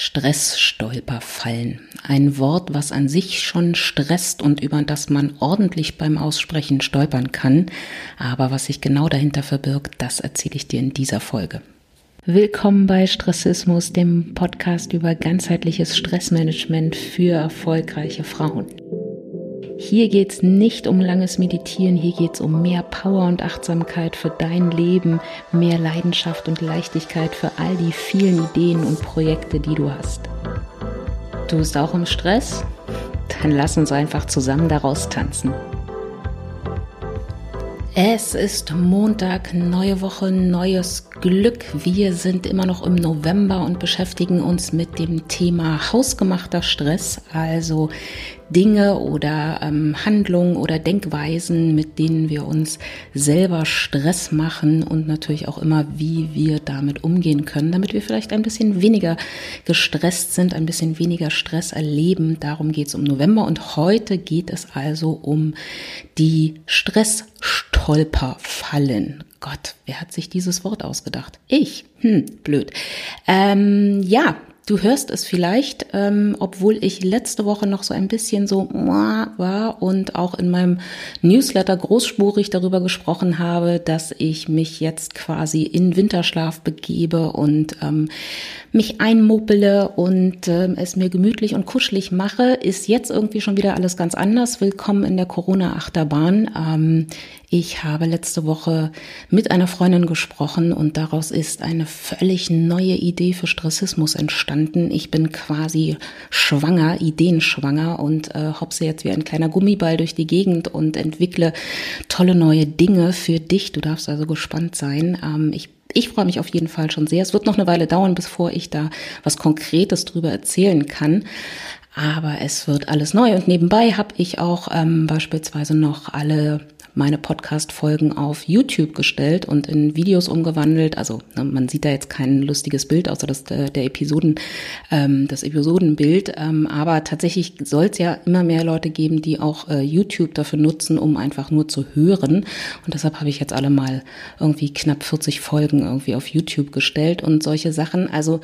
Stressstolperfallen. Ein Wort, was an sich schon stresst und über das man ordentlich beim Aussprechen stolpern kann. Aber was sich genau dahinter verbirgt, das erzähle ich dir in dieser Folge. Willkommen bei Stressismus, dem Podcast über ganzheitliches Stressmanagement für erfolgreiche Frauen. Hier geht's nicht um langes Meditieren, hier geht's um mehr Power und Achtsamkeit für dein Leben, mehr Leidenschaft und Leichtigkeit für all die vielen Ideen und Projekte, die du hast. Du bist auch im Stress? Dann lass uns einfach zusammen daraus tanzen. Es ist Montag, neue Woche, neues Glück. Wir sind immer noch im November und beschäftigen uns mit dem Thema hausgemachter Stress, also Dinge oder ähm, Handlungen oder Denkweisen, mit denen wir uns selber Stress machen und natürlich auch immer, wie wir damit umgehen können, damit wir vielleicht ein bisschen weniger gestresst sind, ein bisschen weniger Stress erleben. Darum geht es um November und heute geht es also um die Stressstolperfallen. Gott, wer hat sich dieses Wort ausgedacht? Ich. Hm, blöd. Ähm, ja, Du hörst es vielleicht, ähm, obwohl ich letzte Woche noch so ein bisschen so war und auch in meinem Newsletter großspurig darüber gesprochen habe, dass ich mich jetzt quasi in Winterschlaf begebe und ähm, mich einmuppele und ähm, es mir gemütlich und kuschelig mache, ist jetzt irgendwie schon wieder alles ganz anders. Willkommen in der Corona-Achterbahn. Ähm, ich habe letzte Woche mit einer Freundin gesprochen und daraus ist eine völlig neue Idee für Stressismus entstanden. Ich bin quasi schwanger, ideenschwanger und äh, hopse jetzt wie ein kleiner Gummiball durch die Gegend und entwickle tolle neue Dinge für dich. Du darfst also gespannt sein. Ähm, ich ich freue mich auf jeden Fall schon sehr. Es wird noch eine Weile dauern, bevor ich da was Konkretes drüber erzählen kann. Aber es wird alles neu. Und nebenbei habe ich auch ähm, beispielsweise noch alle meine Podcast-Folgen auf YouTube gestellt und in Videos umgewandelt. Also ne, man sieht da jetzt kein lustiges Bild, außer das der, der Episoden, ähm, das Episodenbild. Ähm, aber tatsächlich soll es ja immer mehr Leute geben, die auch äh, YouTube dafür nutzen, um einfach nur zu hören. Und deshalb habe ich jetzt alle mal irgendwie knapp 40 Folgen irgendwie auf YouTube gestellt und solche Sachen. Also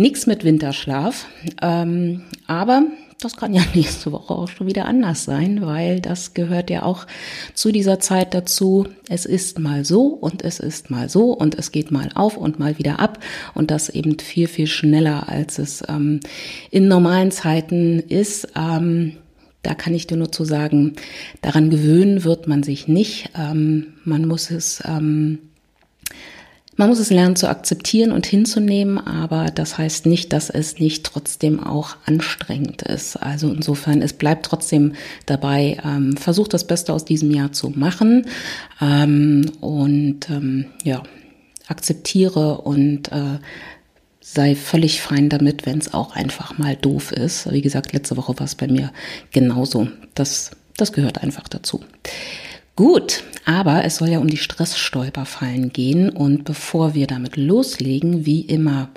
nichts mit Winterschlaf. Ähm, aber das kann ja nächste Woche auch schon wieder anders sein, weil das gehört ja auch zu dieser Zeit dazu. Es ist mal so und es ist mal so und es geht mal auf und mal wieder ab und das eben viel, viel schneller, als es ähm, in normalen Zeiten ist. Ähm, da kann ich dir nur zu sagen, daran gewöhnen wird man sich nicht. Ähm, man muss es ähm, man muss es lernen zu akzeptieren und hinzunehmen, aber das heißt nicht, dass es nicht trotzdem auch anstrengend ist. Also insofern, es bleibt trotzdem dabei, ähm, versucht das Beste aus diesem Jahr zu machen ähm, und ähm, ja, akzeptiere und äh, sei völlig fein damit, wenn es auch einfach mal doof ist. Wie gesagt, letzte Woche war es bei mir genauso. Das, das gehört einfach dazu. Gut, aber es soll ja um die Stressstolperfallen gehen. Und bevor wir damit loslegen, wie immer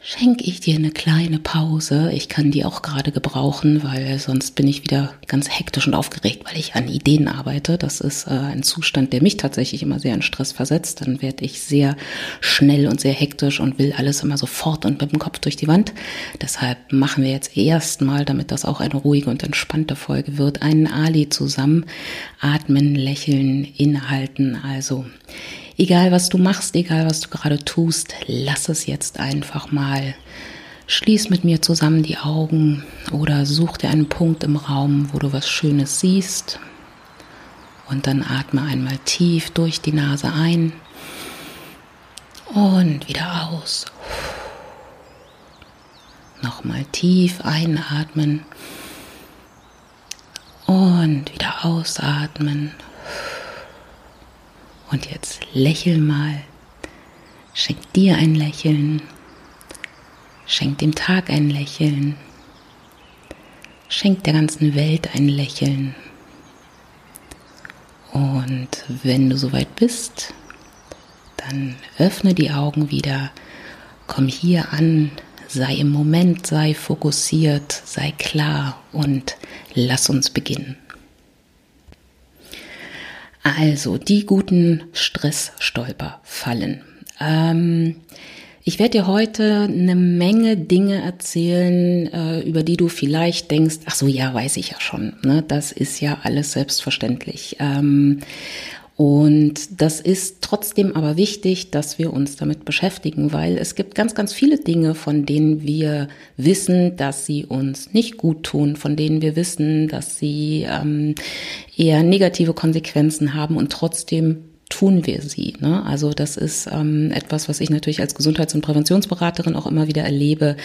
schenke ich dir eine kleine Pause. Ich kann die auch gerade gebrauchen, weil sonst bin ich wieder ganz hektisch und aufgeregt, weil ich an Ideen arbeite. Das ist äh, ein Zustand, der mich tatsächlich immer sehr in Stress versetzt. Dann werde ich sehr schnell und sehr hektisch und will alles immer sofort und mit dem Kopf durch die Wand. Deshalb machen wir jetzt erstmal, damit das auch eine ruhige und entspannte Folge wird, einen Ali zusammen. Atmen, lächeln, innehalten. Also Egal was du machst, egal was du gerade tust, lass es jetzt einfach mal. Schließ mit mir zusammen die Augen oder such dir einen Punkt im Raum, wo du was Schönes siehst. Und dann atme einmal tief durch die Nase ein und wieder aus. Nochmal tief einatmen und wieder ausatmen. Und jetzt lächel mal. Schenk dir ein Lächeln. Schenk dem Tag ein Lächeln. Schenk der ganzen Welt ein Lächeln. Und wenn du soweit bist, dann öffne die Augen wieder, komm hier an, sei im Moment, sei fokussiert, sei klar und lass uns beginnen. Also die guten Stressstolperfallen. Ähm, Ich werde dir heute eine Menge Dinge erzählen, äh, über die du vielleicht denkst, ach so, ja, weiß ich ja schon. Ne? Das ist ja alles selbstverständlich. Ähm, und das ist trotzdem aber wichtig, dass wir uns damit beschäftigen, weil es gibt ganz, ganz viele Dinge, von denen wir wissen, dass sie uns nicht gut tun, von denen wir wissen, dass sie ähm, eher negative Konsequenzen haben und trotzdem tun wir sie. Ne? Also das ist ähm, etwas, was ich natürlich als Gesundheits- und Präventionsberaterin auch immer wieder erlebe.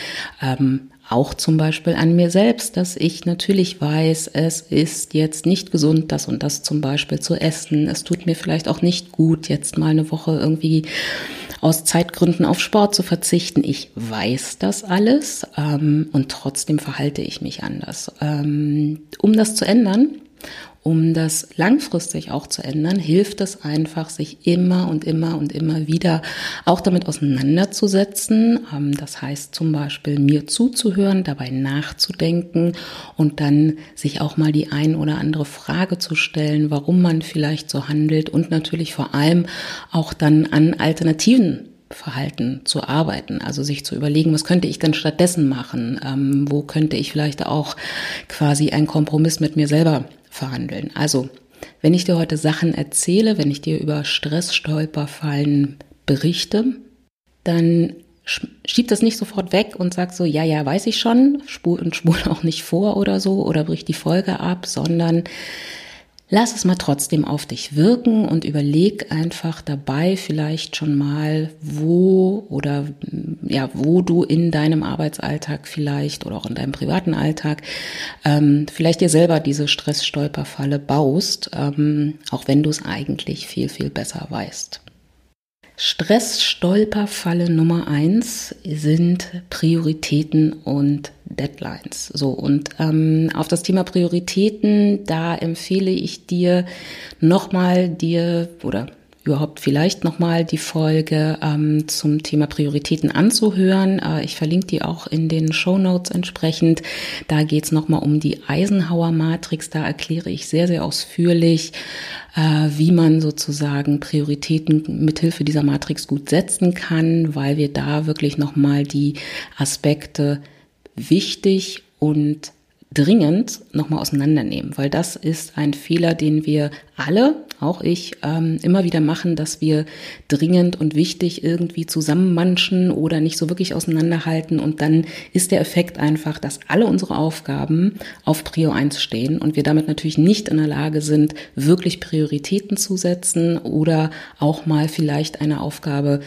Ähm, auch zum Beispiel an mir selbst, dass ich natürlich weiß, es ist jetzt nicht gesund, das und das zum Beispiel zu essen. Es tut mir vielleicht auch nicht gut, jetzt mal eine Woche irgendwie aus Zeitgründen auf Sport zu verzichten. Ich weiß das alles ähm, und trotzdem verhalte ich mich anders. Ähm, um das zu ändern um das langfristig auch zu ändern, hilft es einfach, sich immer und immer und immer wieder auch damit auseinanderzusetzen. Ähm, das heißt zum Beispiel mir zuzuhören, dabei nachzudenken und dann sich auch mal die ein oder andere Frage zu stellen, warum man vielleicht so handelt und natürlich vor allem auch dann an Alternativen Verhalten zu arbeiten. Also sich zu überlegen, was könnte ich denn stattdessen machen? Ähm, wo könnte ich vielleicht auch quasi einen Kompromiss mit mir selber verhandeln. Also, wenn ich dir heute Sachen erzähle, wenn ich dir über Stressstolperfallen berichte, dann schieb das nicht sofort weg und sag so, ja, ja, weiß ich schon, spul und spul auch nicht vor oder so oder brich die Folge ab, sondern Lass es mal trotzdem auf dich wirken und überleg einfach dabei vielleicht schon mal, wo oder ja, wo du in deinem Arbeitsalltag vielleicht oder auch in deinem privaten Alltag ähm, vielleicht dir selber diese Stressstolperfalle baust, ähm, auch wenn du es eigentlich viel, viel besser weißt. Stressstolperfalle Nummer eins sind Prioritäten und Deadlines. So und ähm, auf das Thema Prioritäten, da empfehle ich dir nochmal dir oder überhaupt vielleicht nochmal die Folge ähm, zum Thema Prioritäten anzuhören. Äh, ich verlinke die auch in den Show Notes entsprechend. Da geht's es nochmal um die Eisenhower Matrix. Da erkläre ich sehr, sehr ausführlich, äh, wie man sozusagen Prioritäten mithilfe dieser Matrix gut setzen kann, weil wir da wirklich nochmal die Aspekte wichtig und dringend nochmal auseinandernehmen, weil das ist ein Fehler, den wir alle, auch ich, ähm, immer wieder machen, dass wir dringend und wichtig irgendwie zusammenmanschen oder nicht so wirklich auseinanderhalten und dann ist der Effekt einfach, dass alle unsere Aufgaben auf Prio 1 stehen und wir damit natürlich nicht in der Lage sind, wirklich Prioritäten zu setzen oder auch mal vielleicht eine Aufgabe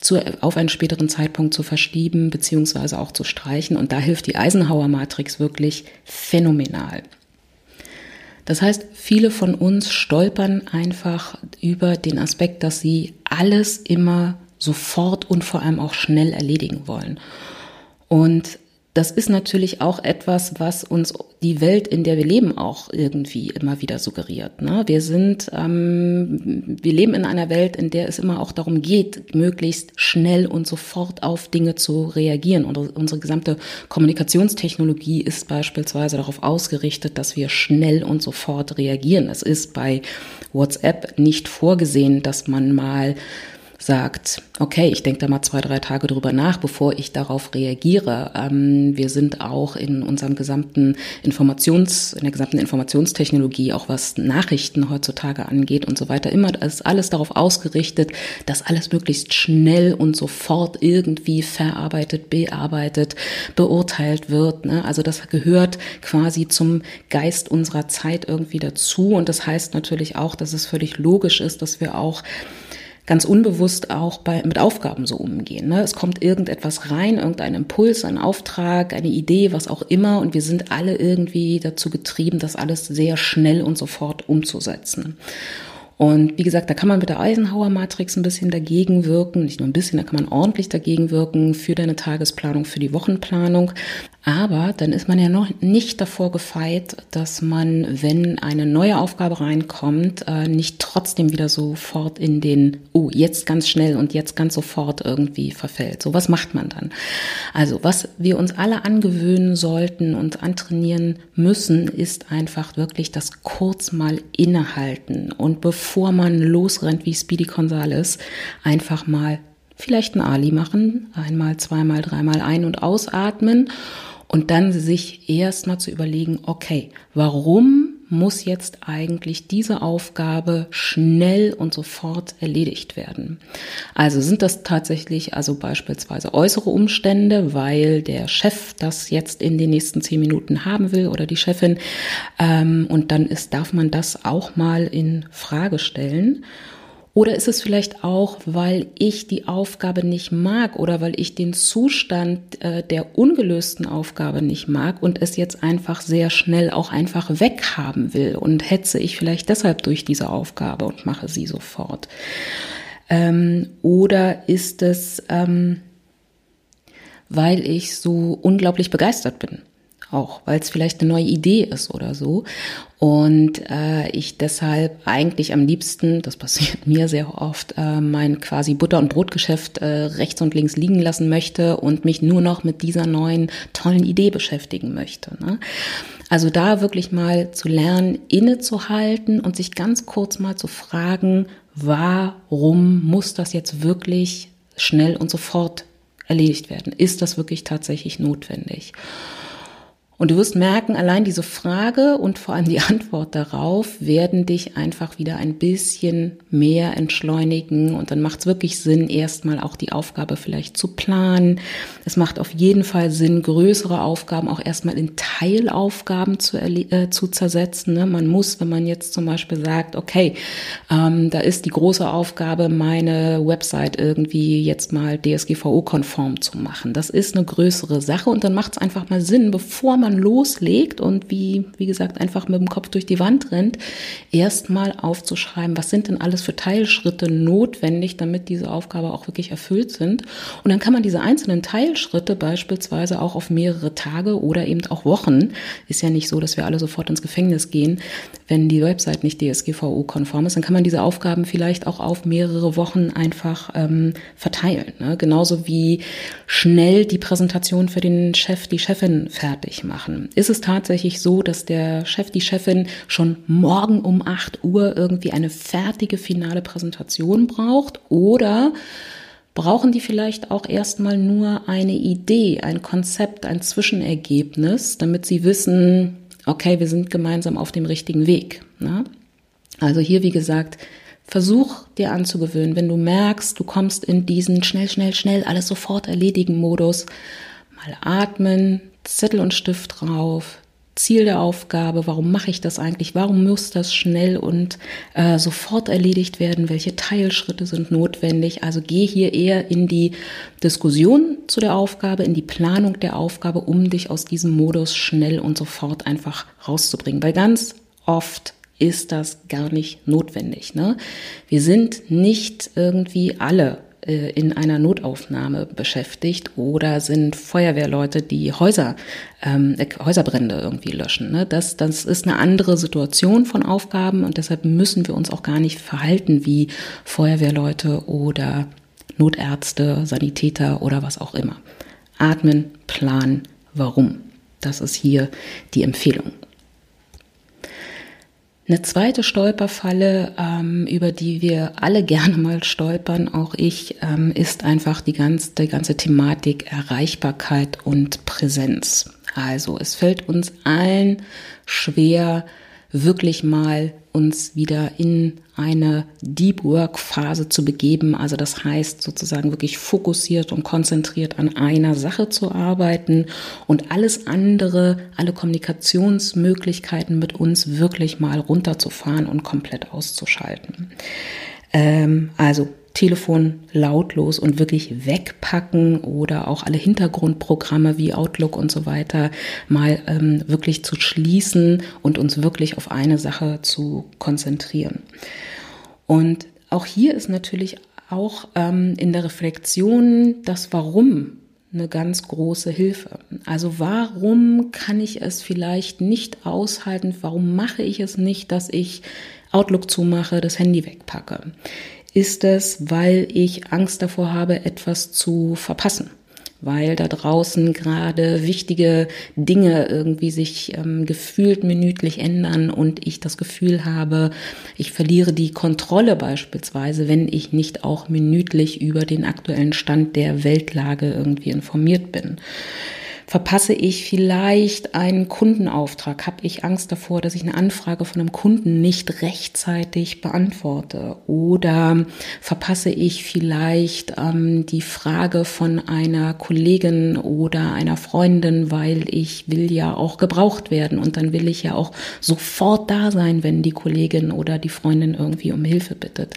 zu, auf einen späteren Zeitpunkt zu verschieben beziehungsweise auch zu streichen. Und da hilft die Eisenhower Matrix wirklich phänomenal. Das heißt, viele von uns stolpern einfach über den Aspekt, dass sie alles immer sofort und vor allem auch schnell erledigen wollen. Und das ist natürlich auch etwas, was uns die Welt, in der wir leben, auch irgendwie immer wieder suggeriert. Ne? Wir sind, ähm, wir leben in einer Welt, in der es immer auch darum geht, möglichst schnell und sofort auf Dinge zu reagieren. Und unsere gesamte Kommunikationstechnologie ist beispielsweise darauf ausgerichtet, dass wir schnell und sofort reagieren. Es ist bei WhatsApp nicht vorgesehen, dass man mal sagt, okay, ich denke da mal zwei, drei Tage drüber nach, bevor ich darauf reagiere. Ähm, wir sind auch in unserem gesamten Informations, in der gesamten Informationstechnologie, auch was Nachrichten heutzutage angeht und so weiter, immer ist alles darauf ausgerichtet, dass alles möglichst schnell und sofort irgendwie verarbeitet, bearbeitet, beurteilt wird. Ne? Also das gehört quasi zum Geist unserer Zeit irgendwie dazu. Und das heißt natürlich auch, dass es völlig logisch ist, dass wir auch ganz unbewusst auch bei, mit Aufgaben so umgehen. Ne? Es kommt irgendetwas rein, irgendein Impuls, ein Auftrag, eine Idee, was auch immer, und wir sind alle irgendwie dazu getrieben, das alles sehr schnell und sofort umzusetzen. Und wie gesagt, da kann man mit der Eisenhower Matrix ein bisschen dagegen wirken, nicht nur ein bisschen, da kann man ordentlich dagegen wirken für deine Tagesplanung, für die Wochenplanung. Aber dann ist man ja noch nicht davor gefeit, dass man, wenn eine neue Aufgabe reinkommt, äh, nicht trotzdem wieder sofort in den, oh, jetzt ganz schnell und jetzt ganz sofort irgendwie verfällt. So, was macht man dann? Also, was wir uns alle angewöhnen sollten und antrainieren müssen, ist einfach wirklich das kurz mal innehalten und bevor man losrennt wie Speedy Gonzales, einfach mal vielleicht ein Ali machen, einmal, zweimal, dreimal ein- und ausatmen und dann sich erstmal zu überlegen, okay, warum muss jetzt eigentlich diese Aufgabe schnell und sofort erledigt werden. Also sind das tatsächlich also beispielsweise äußere Umstände, weil der Chef das jetzt in den nächsten zehn Minuten haben will oder die Chefin ähm, und dann ist, darf man das auch mal in Frage stellen. Oder ist es vielleicht auch, weil ich die Aufgabe nicht mag oder weil ich den Zustand äh, der ungelösten Aufgabe nicht mag und es jetzt einfach sehr schnell auch einfach weghaben will und hetze ich vielleicht deshalb durch diese Aufgabe und mache sie sofort? Ähm, oder ist es, ähm, weil ich so unglaublich begeistert bin? Auch, weil es vielleicht eine neue Idee ist oder so. Und äh, ich deshalb eigentlich am liebsten, das passiert mir sehr oft, äh, mein quasi Butter- und Brotgeschäft äh, rechts und links liegen lassen möchte und mich nur noch mit dieser neuen tollen Idee beschäftigen möchte. Ne? Also da wirklich mal zu lernen, innezuhalten und sich ganz kurz mal zu fragen, warum muss das jetzt wirklich schnell und sofort erledigt werden? Ist das wirklich tatsächlich notwendig? Und du wirst merken, allein diese Frage und vor allem die Antwort darauf werden dich einfach wieder ein bisschen mehr entschleunigen. Und dann macht es wirklich Sinn, erstmal auch die Aufgabe vielleicht zu planen. Es macht auf jeden Fall Sinn, größere Aufgaben auch erstmal in Teilaufgaben zu, äh, zu zersetzen. Ne? Man muss, wenn man jetzt zum Beispiel sagt, okay, ähm, da ist die große Aufgabe, meine Website irgendwie jetzt mal DSGVO-konform zu machen. Das ist eine größere Sache und dann macht es einfach mal Sinn, bevor man man loslegt und wie, wie gesagt, einfach mit dem Kopf durch die Wand rennt, erstmal aufzuschreiben, was sind denn alles für Teilschritte notwendig, damit diese Aufgabe auch wirklich erfüllt sind. Und dann kann man diese einzelnen Teilschritte beispielsweise auch auf mehrere Tage oder eben auch Wochen, ist ja nicht so, dass wir alle sofort ins Gefängnis gehen, wenn die Website nicht DSGVO-konform ist, dann kann man diese Aufgaben vielleicht auch auf mehrere Wochen einfach ähm, verteilen. Ne? Genauso wie schnell die Präsentation für den Chef, die Chefin fertig machen machen. Ist es tatsächlich so, dass der Chef, die Chefin schon morgen um 8 Uhr irgendwie eine fertige finale Präsentation braucht oder brauchen die vielleicht auch erstmal nur eine Idee, ein Konzept, ein Zwischenergebnis, damit sie wissen, okay, wir sind gemeinsam auf dem richtigen Weg. Ne? Also hier, wie gesagt, versuch dir anzugewöhnen, wenn du merkst, du kommst in diesen schnell, schnell, schnell alles sofort erledigen Modus, mal atmen, Zettel und Stift drauf, Ziel der Aufgabe, warum mache ich das eigentlich, warum muss das schnell und äh, sofort erledigt werden, welche Teilschritte sind notwendig. Also geh hier eher in die Diskussion zu der Aufgabe, in die Planung der Aufgabe, um dich aus diesem Modus schnell und sofort einfach rauszubringen. Weil ganz oft ist das gar nicht notwendig. Ne? Wir sind nicht irgendwie alle in einer Notaufnahme beschäftigt oder sind Feuerwehrleute, die Häuser, ähm, äh, Häuserbrände irgendwie löschen. Ne? Das, das ist eine andere Situation von Aufgaben und deshalb müssen wir uns auch gar nicht verhalten wie Feuerwehrleute oder Notärzte, Sanitäter oder was auch immer. Atmen, planen, warum. Das ist hier die Empfehlung. Eine zweite Stolperfalle, ähm, über die wir alle gerne mal stolpern, auch ich, ähm, ist einfach die ganze, die ganze Thematik Erreichbarkeit und Präsenz. Also es fällt uns allen schwer, wirklich mal uns wieder in eine Deep Work Phase zu begeben. Also das heißt sozusagen wirklich fokussiert und konzentriert an einer Sache zu arbeiten und alles andere, alle Kommunikationsmöglichkeiten mit uns wirklich mal runterzufahren und komplett auszuschalten. Ähm, also Telefon lautlos und wirklich wegpacken oder auch alle Hintergrundprogramme wie Outlook und so weiter mal ähm, wirklich zu schließen und uns wirklich auf eine Sache zu konzentrieren. Und auch hier ist natürlich auch ähm, in der Reflexion das Warum eine ganz große Hilfe. Also warum kann ich es vielleicht nicht aushalten? Warum mache ich es nicht, dass ich Outlook zumache, das Handy wegpacke? Ist es, weil ich Angst davor habe, etwas zu verpassen, weil da draußen gerade wichtige Dinge irgendwie sich ähm, gefühlt minütlich ändern und ich das Gefühl habe, ich verliere die Kontrolle beispielsweise, wenn ich nicht auch minütlich über den aktuellen Stand der Weltlage irgendwie informiert bin. Verpasse ich vielleicht einen Kundenauftrag? Habe ich Angst davor, dass ich eine Anfrage von einem Kunden nicht rechtzeitig beantworte? Oder verpasse ich vielleicht ähm, die Frage von einer Kollegin oder einer Freundin, weil ich will ja auch gebraucht werden und dann will ich ja auch sofort da sein, wenn die Kollegin oder die Freundin irgendwie um Hilfe bittet.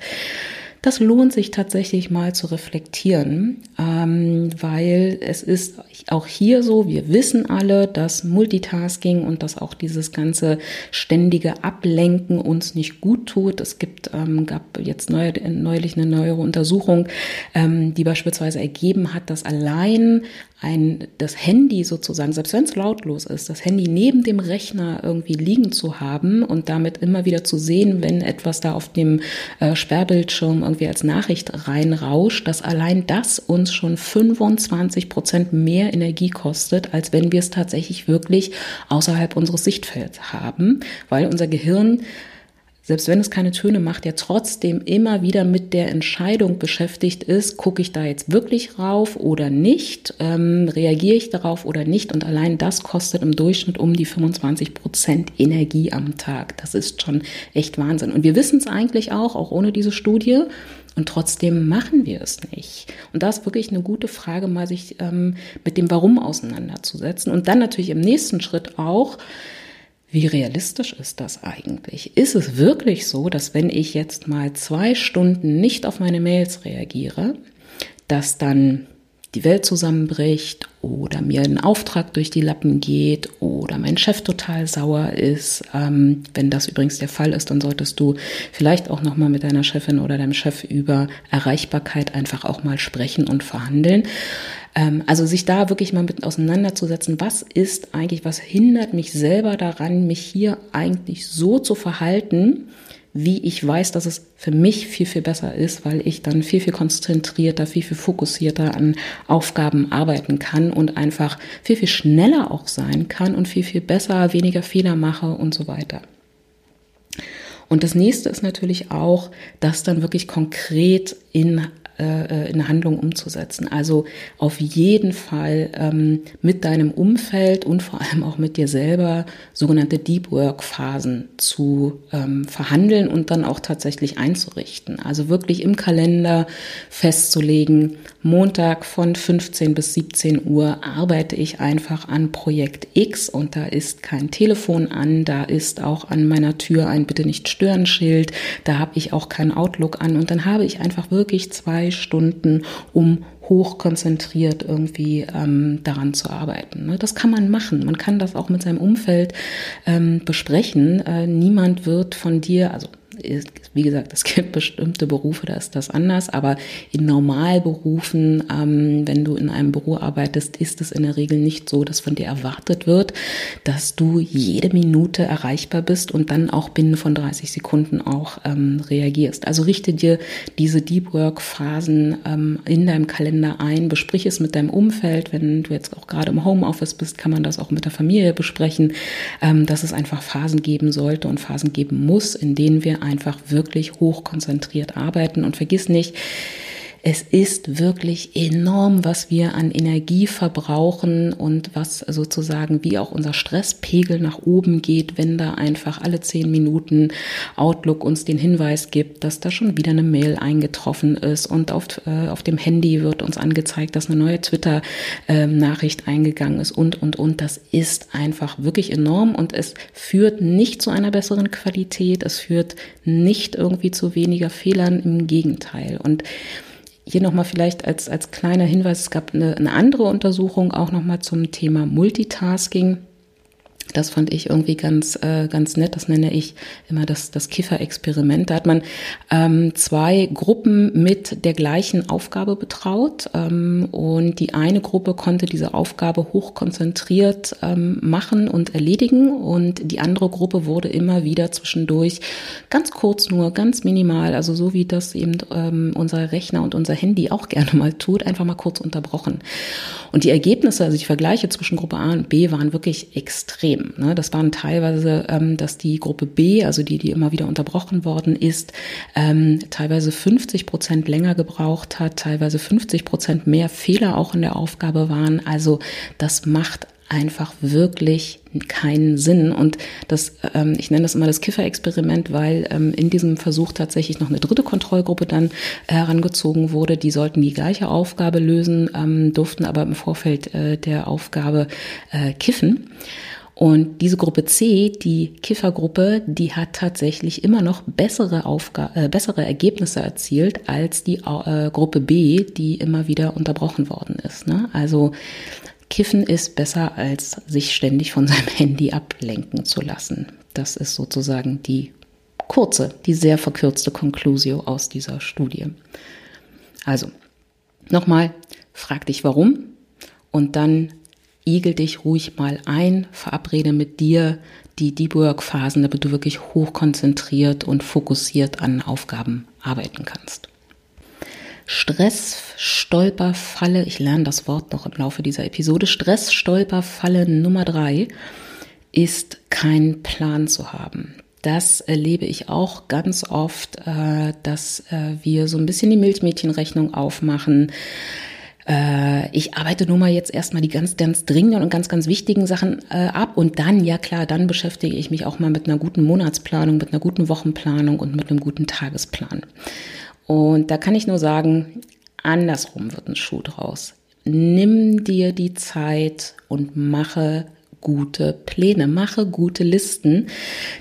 Das lohnt sich tatsächlich mal zu reflektieren, ähm, weil es ist auch hier so, wir wissen alle, dass Multitasking und dass auch dieses ganze ständige Ablenken uns nicht gut tut. Es gibt, ähm, gab jetzt neu, neulich eine neuere Untersuchung, ähm, die beispielsweise ergeben hat, dass allein ein, das Handy sozusagen, selbst wenn es lautlos ist, das Handy neben dem Rechner irgendwie liegen zu haben und damit immer wieder zu sehen, wenn etwas da auf dem äh, Sperrbildschirm irgendwie als Nachricht reinrauscht, dass allein das uns schon 25 Prozent mehr Energie kostet, als wenn wir es tatsächlich wirklich außerhalb unseres Sichtfelds haben, weil unser Gehirn selbst wenn es keine Töne macht, ja trotzdem immer wieder mit der Entscheidung beschäftigt ist, gucke ich da jetzt wirklich rauf oder nicht, ähm, reagiere ich darauf oder nicht und allein das kostet im Durchschnitt um die 25 Prozent Energie am Tag. Das ist schon echt Wahnsinn. Und wir wissen es eigentlich auch, auch ohne diese Studie. Und trotzdem machen wir es nicht. Und da ist wirklich eine gute Frage, mal sich ähm, mit dem Warum auseinanderzusetzen. Und dann natürlich im nächsten Schritt auch, wie realistisch ist das eigentlich? Ist es wirklich so, dass wenn ich jetzt mal zwei Stunden nicht auf meine Mails reagiere, dass dann die Welt zusammenbricht oder mir ein Auftrag durch die Lappen geht oder mein Chef total sauer ist. Ähm, wenn das übrigens der Fall ist, dann solltest du vielleicht auch noch mal mit deiner Chefin oder deinem Chef über Erreichbarkeit einfach auch mal sprechen und verhandeln. Ähm, also sich da wirklich mal mit auseinanderzusetzen, was ist eigentlich, was hindert mich selber daran, mich hier eigentlich so zu verhalten, wie ich weiß, dass es für mich viel, viel besser ist, weil ich dann viel, viel konzentrierter, viel, viel fokussierter an Aufgaben arbeiten kann und einfach viel, viel schneller auch sein kann und viel, viel besser, weniger Fehler mache und so weiter. Und das nächste ist natürlich auch, das dann wirklich konkret in äh, in Handlung umzusetzen. Also auf jeden Fall ähm, mit deinem Umfeld und vor allem auch mit dir selber sogenannte Deep Work Phasen zu ähm, verhandeln und dann auch tatsächlich einzurichten. Also wirklich im Kalender festzulegen, Montag von 15 bis 17 Uhr arbeite ich einfach an Projekt X und da ist kein Telefon an, da ist auch an meiner Tür ein Bitte nicht stören Schild, da habe ich auch kein Outlook an und dann habe ich einfach wirklich zwei Stunden, um hochkonzentriert irgendwie ähm, daran zu arbeiten. Ne? Das kann man machen. Man kann das auch mit seinem Umfeld ähm, besprechen. Äh, niemand wird von dir, also wie gesagt, es gibt bestimmte Berufe, da ist das anders, aber in Normalberufen, ähm, wenn du in einem Büro arbeitest, ist es in der Regel nicht so, dass von dir erwartet wird, dass du jede Minute erreichbar bist und dann auch binnen von 30 Sekunden auch ähm, reagierst. Also richte dir diese Deep Work Phasen ähm, in deinem Kalender ein, besprich es mit deinem Umfeld. Wenn du jetzt auch gerade im Homeoffice bist, kann man das auch mit der Familie besprechen, ähm, dass es einfach Phasen geben sollte und Phasen geben muss, in denen wir einfach wirklich hoch konzentriert arbeiten. Und vergiss nicht, es ist wirklich enorm, was wir an Energie verbrauchen und was sozusagen wie auch unser Stresspegel nach oben geht, wenn da einfach alle zehn Minuten Outlook uns den Hinweis gibt, dass da schon wieder eine Mail eingetroffen ist und auf, äh, auf dem Handy wird uns angezeigt, dass eine neue Twitter-Nachricht ähm, eingegangen ist und, und, und. Das ist einfach wirklich enorm und es führt nicht zu einer besseren Qualität. Es führt nicht irgendwie zu weniger Fehlern. Im Gegenteil. Und hier nochmal vielleicht als, als kleiner Hinweis, es gab eine, eine andere Untersuchung auch nochmal zum Thema Multitasking. Das fand ich irgendwie ganz, äh, ganz nett. Das nenne ich immer das, das Kiffer-Experiment. Da hat man ähm, zwei Gruppen mit der gleichen Aufgabe betraut. Ähm, und die eine Gruppe konnte diese Aufgabe hochkonzentriert ähm, machen und erledigen. Und die andere Gruppe wurde immer wieder zwischendurch ganz kurz nur, ganz minimal, also so wie das eben ähm, unser Rechner und unser Handy auch gerne mal tut, einfach mal kurz unterbrochen. Und die Ergebnisse, also die Vergleiche zwischen Gruppe A und B waren wirklich extrem. Ne? Das waren teilweise, ähm, dass die Gruppe B, also die, die immer wieder unterbrochen worden ist, ähm, teilweise 50 Prozent länger gebraucht hat, teilweise 50 Prozent mehr Fehler auch in der Aufgabe waren. Also das macht einfach wirklich keinen Sinn. Und das, ähm, ich nenne das immer das Kiffer-Experiment, weil ähm, in diesem Versuch tatsächlich noch eine dritte Kontrollgruppe dann herangezogen wurde. Die sollten die gleiche Aufgabe lösen, ähm, durften aber im Vorfeld äh, der Aufgabe äh, kiffen. Und diese Gruppe C, die Kiffergruppe, die hat tatsächlich immer noch bessere, Aufga äh, bessere Ergebnisse erzielt als die äh, Gruppe B, die immer wieder unterbrochen worden ist. Ne? Also Kiffen ist besser, als sich ständig von seinem Handy ablenken zu lassen. Das ist sozusagen die kurze, die sehr verkürzte Conclusio aus dieser Studie. Also, nochmal, frag dich warum und dann igel dich ruhig mal ein, verabrede mit dir die Deep Work Phasen, damit du wirklich hochkonzentriert und fokussiert an Aufgaben arbeiten kannst. Stressstolperfalle, ich lerne das Wort noch im Laufe dieser Episode, Stressstolperfalle Nummer drei ist kein Plan zu haben. Das erlebe ich auch ganz oft, äh, dass äh, wir so ein bisschen die Milchmädchenrechnung aufmachen. Äh, ich arbeite nur mal jetzt erstmal die ganz, ganz dringenden und ganz, ganz wichtigen Sachen ab und dann, ja klar, dann beschäftige ich mich auch mal mit einer guten Monatsplanung, mit einer guten Wochenplanung und mit einem guten Tagesplan. Und da kann ich nur sagen, andersrum wird ein Schuh draus. Nimm dir die Zeit und mache gute Pläne, mache gute Listen.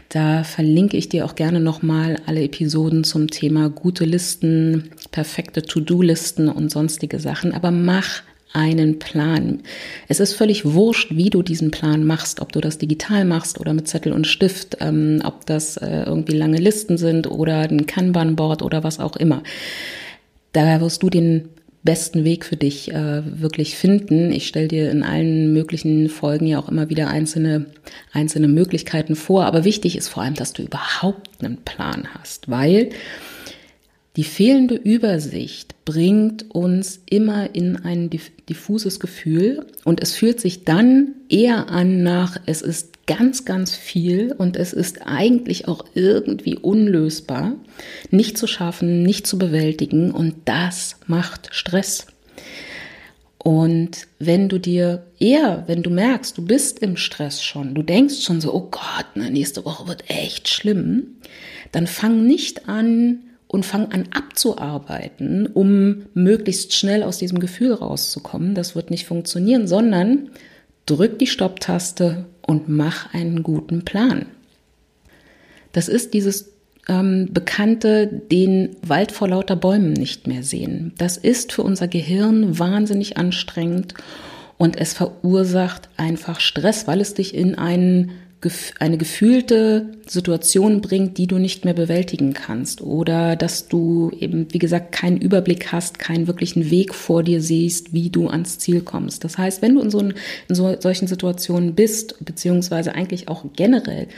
Da verlinke ich dir auch gerne nochmal alle Episoden zum Thema gute Listen, perfekte To-Do-Listen und sonstige Sachen. Aber mach einen Plan. Es ist völlig wurscht, wie du diesen Plan machst, ob du das digital machst oder mit Zettel und Stift, ähm, ob das äh, irgendwie lange Listen sind oder ein Kanban-Board oder was auch immer. Da wirst du den besten Weg für dich äh, wirklich finden. Ich stelle dir in allen möglichen Folgen ja auch immer wieder einzelne, einzelne Möglichkeiten vor. Aber wichtig ist vor allem, dass du überhaupt einen Plan hast, weil die fehlende Übersicht bringt uns immer in ein diffuses Gefühl und es fühlt sich dann eher an nach, es ist ganz, ganz viel und es ist eigentlich auch irgendwie unlösbar, nicht zu schaffen, nicht zu bewältigen und das macht Stress. Und wenn du dir eher, wenn du merkst, du bist im Stress schon, du denkst schon so, oh Gott, na, nächste Woche wird echt schlimm, dann fang nicht an, und fang an abzuarbeiten, um möglichst schnell aus diesem Gefühl rauszukommen. Das wird nicht funktionieren, sondern drück die Stopptaste und mach einen guten Plan. Das ist dieses ähm, bekannte, den Wald vor lauter Bäumen nicht mehr sehen. Das ist für unser Gehirn wahnsinnig anstrengend und es verursacht einfach Stress, weil es dich in einen eine gefühlte Situation bringt, die du nicht mehr bewältigen kannst oder dass du eben, wie gesagt, keinen Überblick hast, keinen wirklichen Weg vor dir siehst, wie du ans Ziel kommst. Das heißt, wenn du in, so, in so, solchen Situationen bist, beziehungsweise eigentlich auch generell,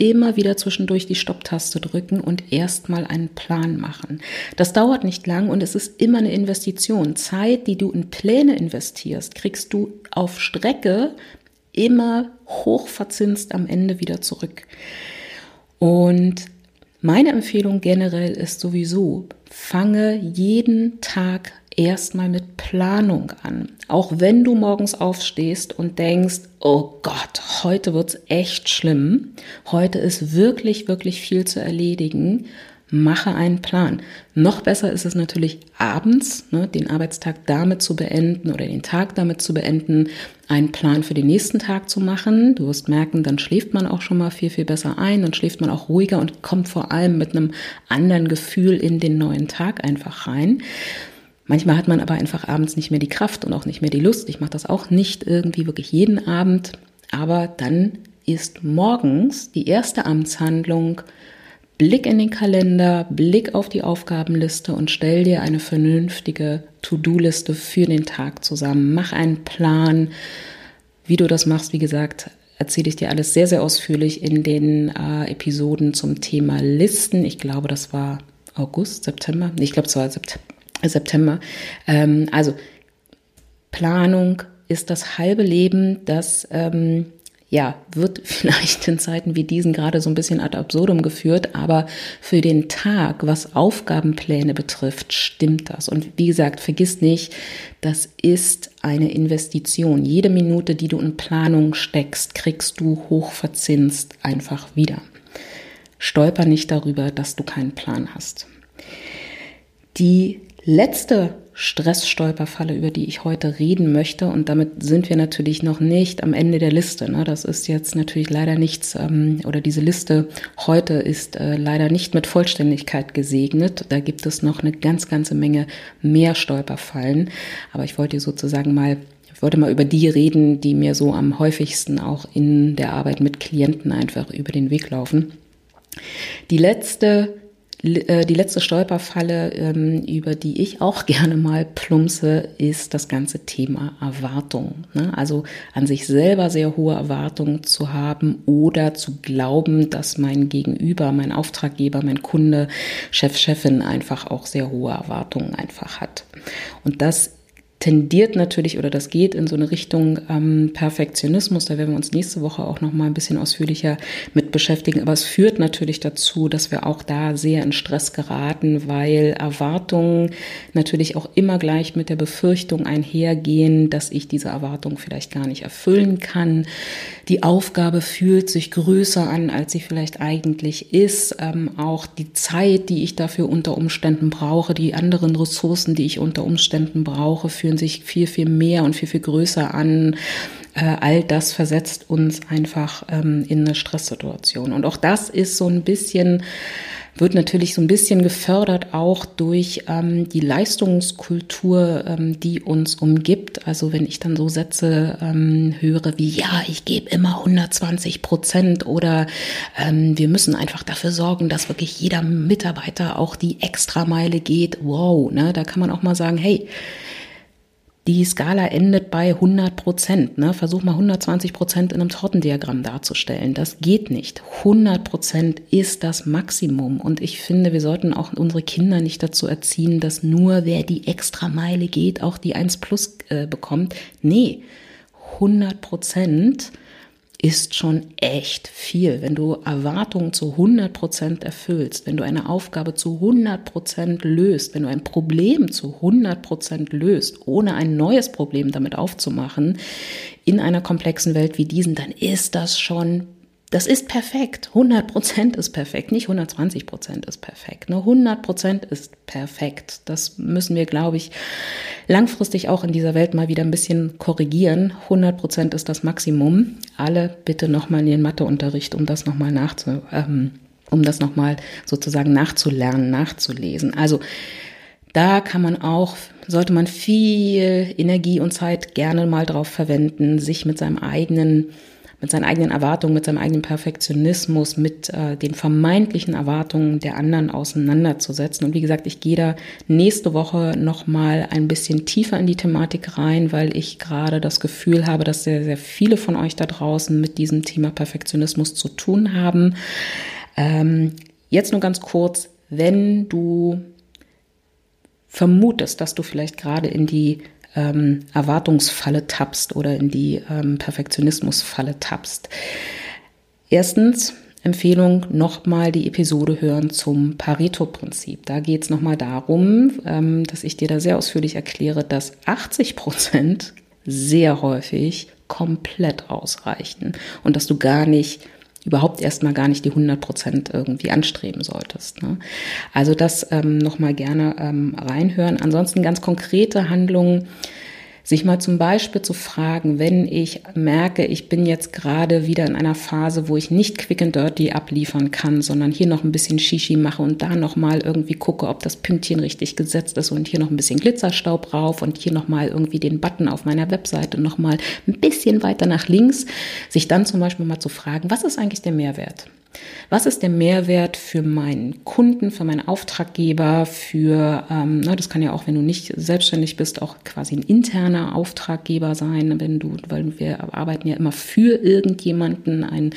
immer wieder zwischendurch die Stopptaste drücken und erstmal einen Plan machen. Das dauert nicht lang und es ist immer eine Investition. Zeit, die du in Pläne investierst, kriegst du auf Strecke immer hochverzinst am Ende wieder zurück. Und meine Empfehlung generell ist sowieso, fange jeden Tag erstmal mit Planung an. Auch wenn du morgens aufstehst und denkst, oh Gott, heute wird's echt schlimm. Heute ist wirklich, wirklich viel zu erledigen mache einen Plan. Noch besser ist es natürlich abends, ne, den Arbeitstag damit zu beenden oder den Tag damit zu beenden, einen Plan für den nächsten Tag zu machen. Du wirst merken, dann schläft man auch schon mal viel, viel besser ein, dann schläft man auch ruhiger und kommt vor allem mit einem anderen Gefühl in den neuen Tag einfach rein. Manchmal hat man aber einfach abends nicht mehr die Kraft und auch nicht mehr die Lust. Ich mache das auch nicht irgendwie wirklich jeden Abend, aber dann ist morgens die erste Amtshandlung, Blick in den Kalender, Blick auf die Aufgabenliste und stell dir eine vernünftige To-Do-Liste für den Tag zusammen. Mach einen Plan, wie du das machst. Wie gesagt, erzähle ich dir alles sehr, sehr ausführlich in den äh, Episoden zum Thema Listen. Ich glaube, das war August, September. Ich glaube, es war September. Ähm, also Planung ist das halbe Leben, das ähm, ja, wird vielleicht in Zeiten wie diesen gerade so ein bisschen ad absurdum geführt, aber für den Tag, was Aufgabenpläne betrifft, stimmt das. Und wie gesagt, vergiss nicht, das ist eine Investition. Jede Minute, die du in Planung steckst, kriegst du hochverzinst einfach wieder. Stolper nicht darüber, dass du keinen Plan hast. Die letzte Stressstolperfalle, über die ich heute reden möchte. Und damit sind wir natürlich noch nicht am Ende der Liste. Ne? Das ist jetzt natürlich leider nichts, ähm, oder diese Liste heute ist äh, leider nicht mit Vollständigkeit gesegnet. Da gibt es noch eine ganz, ganze Menge mehr Stolperfallen. Aber ich wollte sozusagen mal ich wollte mal über die reden, die mir so am häufigsten auch in der Arbeit mit Klienten einfach über den Weg laufen. Die letzte die letzte Stolperfalle, ähm, über die ich auch gerne mal plumpse, ist das ganze Thema Erwartung. Ne? Also an sich selber sehr hohe Erwartungen zu haben oder zu glauben, dass mein Gegenüber, mein Auftraggeber, mein Kunde, Chef, Chefin einfach auch sehr hohe Erwartungen einfach hat. Und das tendiert natürlich oder das geht in so eine Richtung ähm, Perfektionismus. Da werden wir uns nächste Woche auch noch mal ein bisschen ausführlicher mit beschäftigen. Aber es führt natürlich dazu, dass wir auch da sehr in Stress geraten, weil Erwartungen natürlich auch immer gleich mit der Befürchtung einhergehen, dass ich diese Erwartung vielleicht gar nicht erfüllen kann. Die Aufgabe fühlt sich größer an, als sie vielleicht eigentlich ist. Ähm, auch die Zeit, die ich dafür unter Umständen brauche, die anderen Ressourcen, die ich unter Umständen brauche, für fühlen sich viel, viel mehr und viel, viel größer an. Äh, all das versetzt uns einfach ähm, in eine Stresssituation. Und auch das ist so ein bisschen wird natürlich so ein bisschen gefördert auch durch ähm, die Leistungskultur, ähm, die uns umgibt. Also wenn ich dann so Sätze höre wie, ja, ich gebe immer 120 Prozent oder wir müssen einfach dafür sorgen, dass wirklich jeder Mitarbeiter auch die Extrameile geht. Wow, ne, da kann man auch mal sagen, hey, die Skala endet bei 100 Prozent. Ne? Versuch mal 120 Prozent in einem Tortendiagramm darzustellen. Das geht nicht. 100 Prozent ist das Maximum. Und ich finde, wir sollten auch unsere Kinder nicht dazu erziehen, dass nur wer die extra Meile geht, auch die 1 plus äh, bekommt. Nee, 100 Prozent ist schon echt viel. Wenn du Erwartungen zu 100 Prozent erfüllst, wenn du eine Aufgabe zu 100 Prozent löst, wenn du ein Problem zu 100 Prozent löst, ohne ein neues Problem damit aufzumachen, in einer komplexen Welt wie diesen, dann ist das schon das ist perfekt. 100 Prozent ist perfekt. Nicht 120 Prozent ist perfekt. Ne? 100 Prozent ist perfekt. Das müssen wir, glaube ich, langfristig auch in dieser Welt mal wieder ein bisschen korrigieren. 100 Prozent ist das Maximum. Alle bitte nochmal in den Matheunterricht, um das nochmal nachzu, ähm, um das nochmal sozusagen nachzulernen, nachzulesen. Also, da kann man auch, sollte man viel Energie und Zeit gerne mal drauf verwenden, sich mit seinem eigenen mit seinen eigenen Erwartungen, mit seinem eigenen Perfektionismus, mit äh, den vermeintlichen Erwartungen der anderen auseinanderzusetzen. Und wie gesagt, ich gehe da nächste Woche nochmal ein bisschen tiefer in die Thematik rein, weil ich gerade das Gefühl habe, dass sehr, sehr viele von euch da draußen mit diesem Thema Perfektionismus zu tun haben. Ähm, jetzt nur ganz kurz, wenn du vermutest, dass du vielleicht gerade in die ähm, Erwartungsfalle tappst oder in die ähm, Perfektionismusfalle tappst. Erstens, Empfehlung, nochmal die Episode hören zum Pareto-Prinzip. Da geht es nochmal darum, ähm, dass ich dir da sehr ausführlich erkläre, dass 80 Prozent sehr häufig komplett ausreichen und dass du gar nicht überhaupt erstmal gar nicht die 100 Prozent irgendwie anstreben solltest. Ne? Also das ähm, nochmal gerne ähm, reinhören. Ansonsten ganz konkrete Handlungen. Sich mal zum Beispiel zu fragen, wenn ich merke, ich bin jetzt gerade wieder in einer Phase, wo ich nicht quick and dirty abliefern kann, sondern hier noch ein bisschen Shishi mache und da noch mal irgendwie gucke, ob das Pünktchen richtig gesetzt ist und hier noch ein bisschen Glitzerstaub drauf und hier noch mal irgendwie den Button auf meiner Webseite noch mal ein bisschen weiter nach links, sich dann zum Beispiel mal zu fragen, was ist eigentlich der Mehrwert? Was ist der Mehrwert für meinen Kunden, für meinen Auftraggeber, für, ähm, das kann ja auch, wenn du nicht selbstständig bist, auch quasi ein interner Auftraggeber sein, wenn du, weil wir arbeiten ja immer für irgendjemanden, ein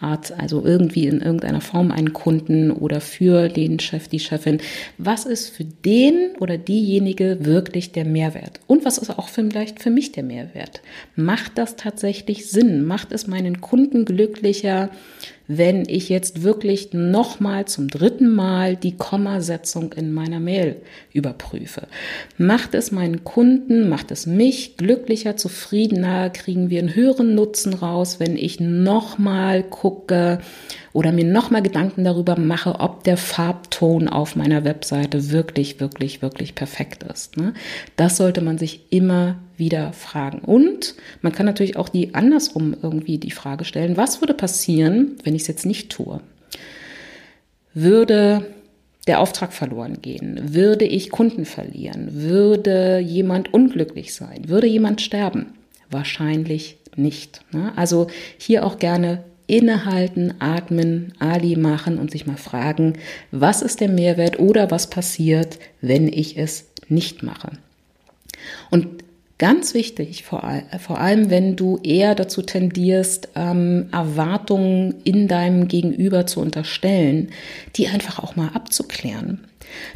Art, also irgendwie in irgendeiner Form einen Kunden oder für den Chef, die Chefin. Was ist für den oder diejenige wirklich der Mehrwert? Und was ist auch vielleicht für mich der Mehrwert? Macht das tatsächlich Sinn? Macht es meinen Kunden glücklicher? wenn ich jetzt wirklich nochmal zum dritten Mal die Kommasetzung in meiner Mail überprüfe. Macht es meinen Kunden, macht es mich glücklicher, zufriedener, kriegen wir einen höheren Nutzen raus, wenn ich nochmal gucke, oder mir nochmal Gedanken darüber mache, ob der Farbton auf meiner Webseite wirklich, wirklich, wirklich perfekt ist. Ne? Das sollte man sich immer wieder fragen. Und man kann natürlich auch die andersrum irgendwie die Frage stellen, was würde passieren, wenn ich es jetzt nicht tue? Würde der Auftrag verloren gehen? Würde ich Kunden verlieren? Würde jemand unglücklich sein? Würde jemand sterben? Wahrscheinlich nicht. Ne? Also hier auch gerne innehalten, atmen, Ali machen und sich mal fragen, was ist der Mehrwert oder was passiert, wenn ich es nicht mache. Und Ganz wichtig, vor, vor, allem wenn du eher dazu tendierst, ähm, Erwartungen in deinem Gegenüber zu unterstellen, die einfach auch mal abzuklären.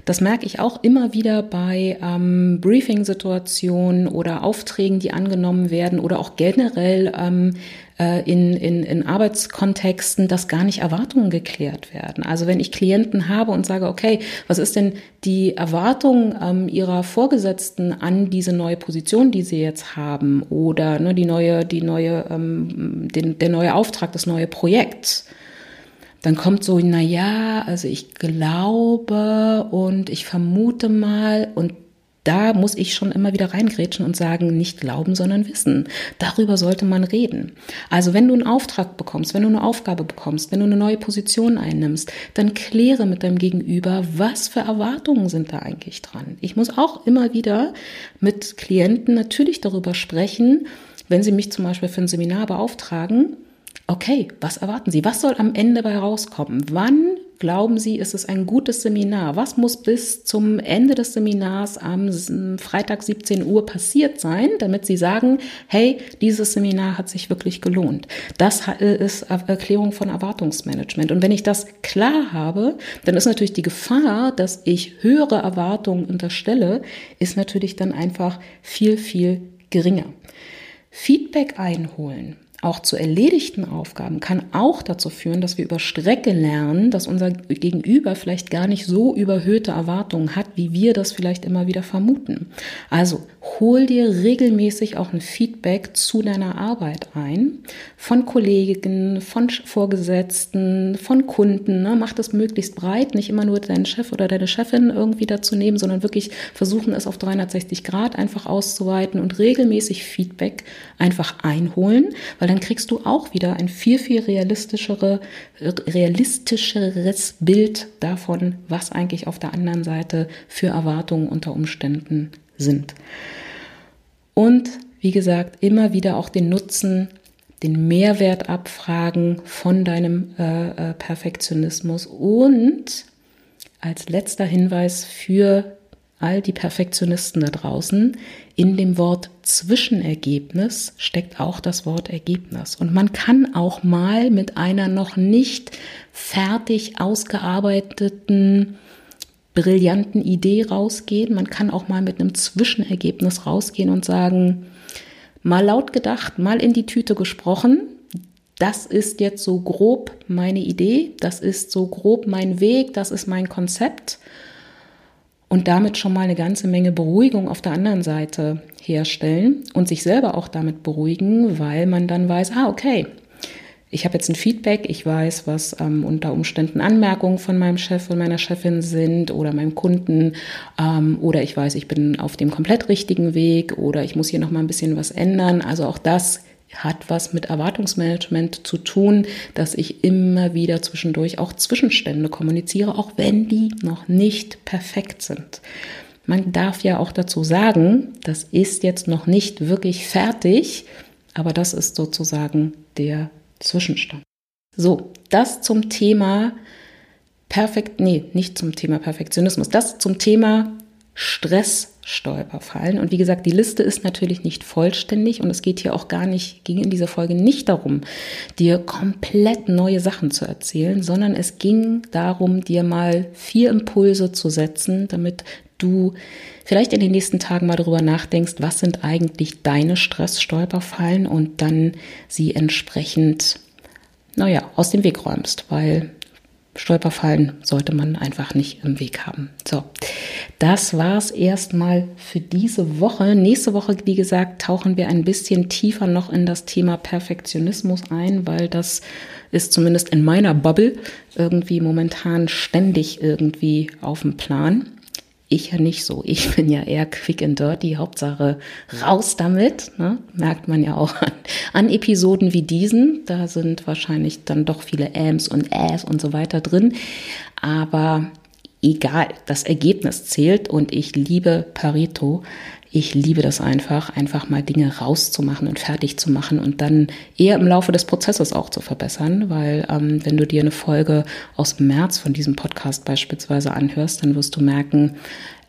Das merke ich auch immer wieder bei ähm, Briefing-Situationen oder Aufträgen, die angenommen werden oder auch generell ähm, äh, in, in, in Arbeitskontexten, dass gar nicht Erwartungen geklärt werden. Also wenn ich Klienten habe und sage, okay, was ist denn die Erwartung ähm, ihrer Vorgesetzten an diese neue Position, die sie jetzt haben oder ne, die neue, die neue, ähm, den, der neue Auftrag, das neue Projekt? dann kommt so, na ja, also ich glaube und ich vermute mal und da muss ich schon immer wieder reingrätschen und sagen, nicht glauben, sondern wissen. Darüber sollte man reden. Also wenn du einen Auftrag bekommst, wenn du eine Aufgabe bekommst, wenn du eine neue Position einnimmst, dann kläre mit deinem Gegenüber, was für Erwartungen sind da eigentlich dran. Ich muss auch immer wieder mit Klienten natürlich darüber sprechen, wenn sie mich zum Beispiel für ein Seminar beauftragen, okay, was erwarten Sie? Was soll am Ende bei rauskommen? Wann glauben Sie, ist es ein gutes Seminar? Was muss bis zum Ende des Seminars am Freitag 17 Uhr passiert sein, damit Sie sagen, hey, dieses Seminar hat sich wirklich gelohnt? Das ist Erklärung von Erwartungsmanagement. Und wenn ich das klar habe, dann ist natürlich die Gefahr, dass ich höhere Erwartungen unterstelle, ist natürlich dann einfach viel, viel geringer. Feedback einholen auch zu erledigten Aufgaben kann auch dazu führen, dass wir über Strecke lernen, dass unser Gegenüber vielleicht gar nicht so überhöhte Erwartungen hat, wie wir das vielleicht immer wieder vermuten. Also hol dir regelmäßig auch ein Feedback zu deiner Arbeit ein, von Kollegen, von Vorgesetzten, von Kunden. Ne? Mach das möglichst breit, nicht immer nur deinen Chef oder deine Chefin irgendwie dazu nehmen, sondern wirklich versuchen, es auf 360 Grad einfach auszuweiten und regelmäßig Feedback einfach einholen, weil dann kriegst du auch wieder ein viel, viel realistischere, realistischeres Bild davon, was eigentlich auf der anderen Seite für Erwartungen unter Umständen sind. Und wie gesagt, immer wieder auch den Nutzen, den Mehrwert abfragen von deinem äh, äh, Perfektionismus und als letzter Hinweis für all die Perfektionisten da draußen, in dem Wort Zwischenergebnis steckt auch das Wort Ergebnis. Und man kann auch mal mit einer noch nicht fertig ausgearbeiteten, brillanten Idee rausgehen. Man kann auch mal mit einem Zwischenergebnis rausgehen und sagen, mal laut gedacht, mal in die Tüte gesprochen. Das ist jetzt so grob meine Idee, das ist so grob mein Weg, das ist mein Konzept und damit schon mal eine ganze Menge Beruhigung auf der anderen Seite herstellen und sich selber auch damit beruhigen, weil man dann weiß, ah, okay, ich habe jetzt ein Feedback, ich weiß, was ähm, unter Umständen Anmerkungen von meinem Chef und meiner Chefin sind oder meinem Kunden ähm, oder ich weiß, ich bin auf dem komplett richtigen Weg oder ich muss hier noch mal ein bisschen was ändern. Also auch das hat was mit Erwartungsmanagement zu tun, dass ich immer wieder zwischendurch auch Zwischenstände kommuniziere, auch wenn die noch nicht perfekt sind. Man darf ja auch dazu sagen, das ist jetzt noch nicht wirklich fertig, aber das ist sozusagen der Zwischenstand. So, das zum Thema Perfekt, nee, nicht zum Thema Perfektionismus, das zum Thema Stressstolperfallen. Und wie gesagt, die Liste ist natürlich nicht vollständig und es geht hier auch gar nicht, ging in dieser Folge nicht darum, dir komplett neue Sachen zu erzählen, sondern es ging darum, dir mal vier Impulse zu setzen, damit du vielleicht in den nächsten Tagen mal darüber nachdenkst, was sind eigentlich deine Stressstolperfallen und dann sie entsprechend, naja, aus dem Weg räumst, weil Stolperfallen sollte man einfach nicht im Weg haben. So, das war's erstmal für diese Woche. Nächste Woche, wie gesagt, tauchen wir ein bisschen tiefer noch in das Thema Perfektionismus ein, weil das ist zumindest in meiner Bubble irgendwie momentan ständig irgendwie auf dem Plan. Ich ja nicht so. Ich bin ja eher quick and dirty. Hauptsache raus damit. Ne? Merkt man ja auch an, an, Episoden wie diesen. Da sind wahrscheinlich dann doch viele Ams und Äs und so weiter drin. Aber egal, das Ergebnis zählt und ich liebe Pareto. Ich liebe das einfach, einfach mal Dinge rauszumachen und fertig zu machen und dann eher im Laufe des Prozesses auch zu verbessern, weil ähm, wenn du dir eine Folge aus März von diesem Podcast beispielsweise anhörst, dann wirst du merken,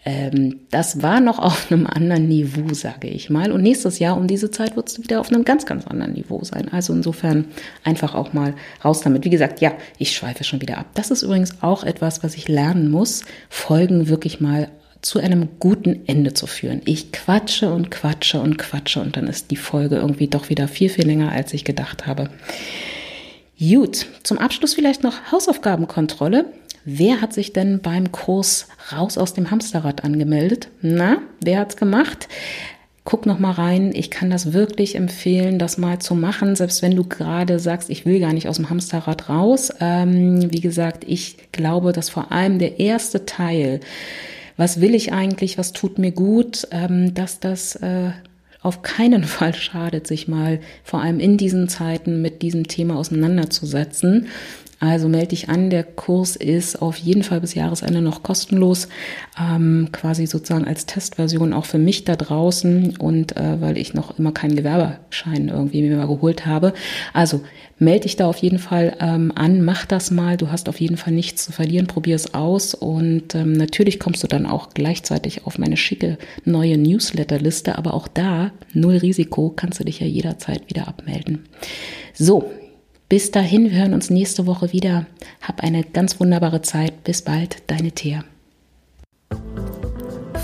ähm, das war noch auf einem anderen Niveau, sage ich mal. Und nächstes Jahr um diese Zeit wird es wieder auf einem ganz, ganz anderen Niveau sein. Also insofern einfach auch mal raus damit. Wie gesagt, ja, ich schweife schon wieder ab. Das ist übrigens auch etwas, was ich lernen muss, Folgen wirklich mal zu einem guten Ende zu führen. Ich quatsche und quatsche und quatsche und dann ist die Folge irgendwie doch wieder viel, viel länger, als ich gedacht habe. Gut, zum Abschluss vielleicht noch Hausaufgabenkontrolle. Wer hat sich denn beim Kurs Raus aus dem Hamsterrad angemeldet? Na, wer hat's gemacht? Guck noch mal rein. Ich kann das wirklich empfehlen, das mal zu machen, selbst wenn du gerade sagst, ich will gar nicht aus dem Hamsterrad raus. Ähm, wie gesagt, ich glaube, dass vor allem der erste Teil was will ich eigentlich, was tut mir gut, ähm, dass das äh, auf keinen Fall schadet, sich mal vor allem in diesen Zeiten mit diesem Thema auseinanderzusetzen. Also melde dich an, der Kurs ist auf jeden Fall bis Jahresende noch kostenlos, ähm, quasi sozusagen als Testversion auch für mich da draußen und äh, weil ich noch immer keinen Gewerbeschein irgendwie mir mal geholt habe. Also melde dich da auf jeden Fall ähm, an, mach das mal, du hast auf jeden Fall nichts zu verlieren, probier es aus. Und ähm, natürlich kommst du dann auch gleichzeitig auf meine schicke neue Newsletterliste, aber auch da, null Risiko, kannst du dich ja jederzeit wieder abmelden. So, bis dahin, wir hören uns nächste Woche wieder. Hab eine ganz wunderbare Zeit. Bis bald, deine Thea.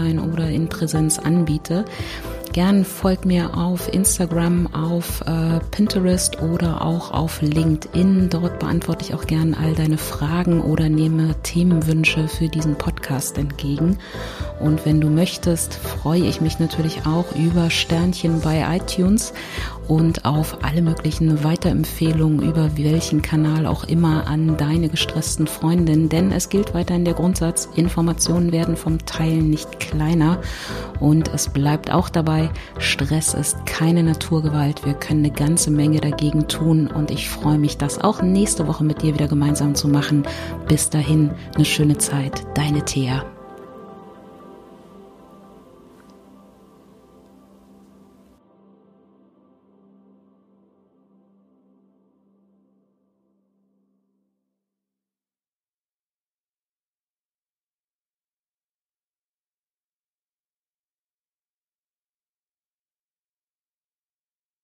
online oder in Präsenz anbiete. Gern folgt mir auf Instagram, auf äh, Pinterest oder auch auf LinkedIn. Dort beantworte ich auch gern all deine Fragen oder nehme Themenwünsche für diesen Podcast entgegen. Und wenn du möchtest, freue ich mich natürlich auch über Sternchen bei iTunes und auf alle möglichen Weiterempfehlungen über welchen Kanal auch immer an deine gestressten Freundinnen. Denn es gilt weiterhin der Grundsatz, Informationen werden vom Teilen nicht kleiner. Und es bleibt auch dabei, Stress ist keine Naturgewalt. Wir können eine ganze Menge dagegen tun. Und ich freue mich, das auch nächste Woche mit dir wieder gemeinsam zu machen. Bis dahin, eine schöne Zeit. Deine Thea.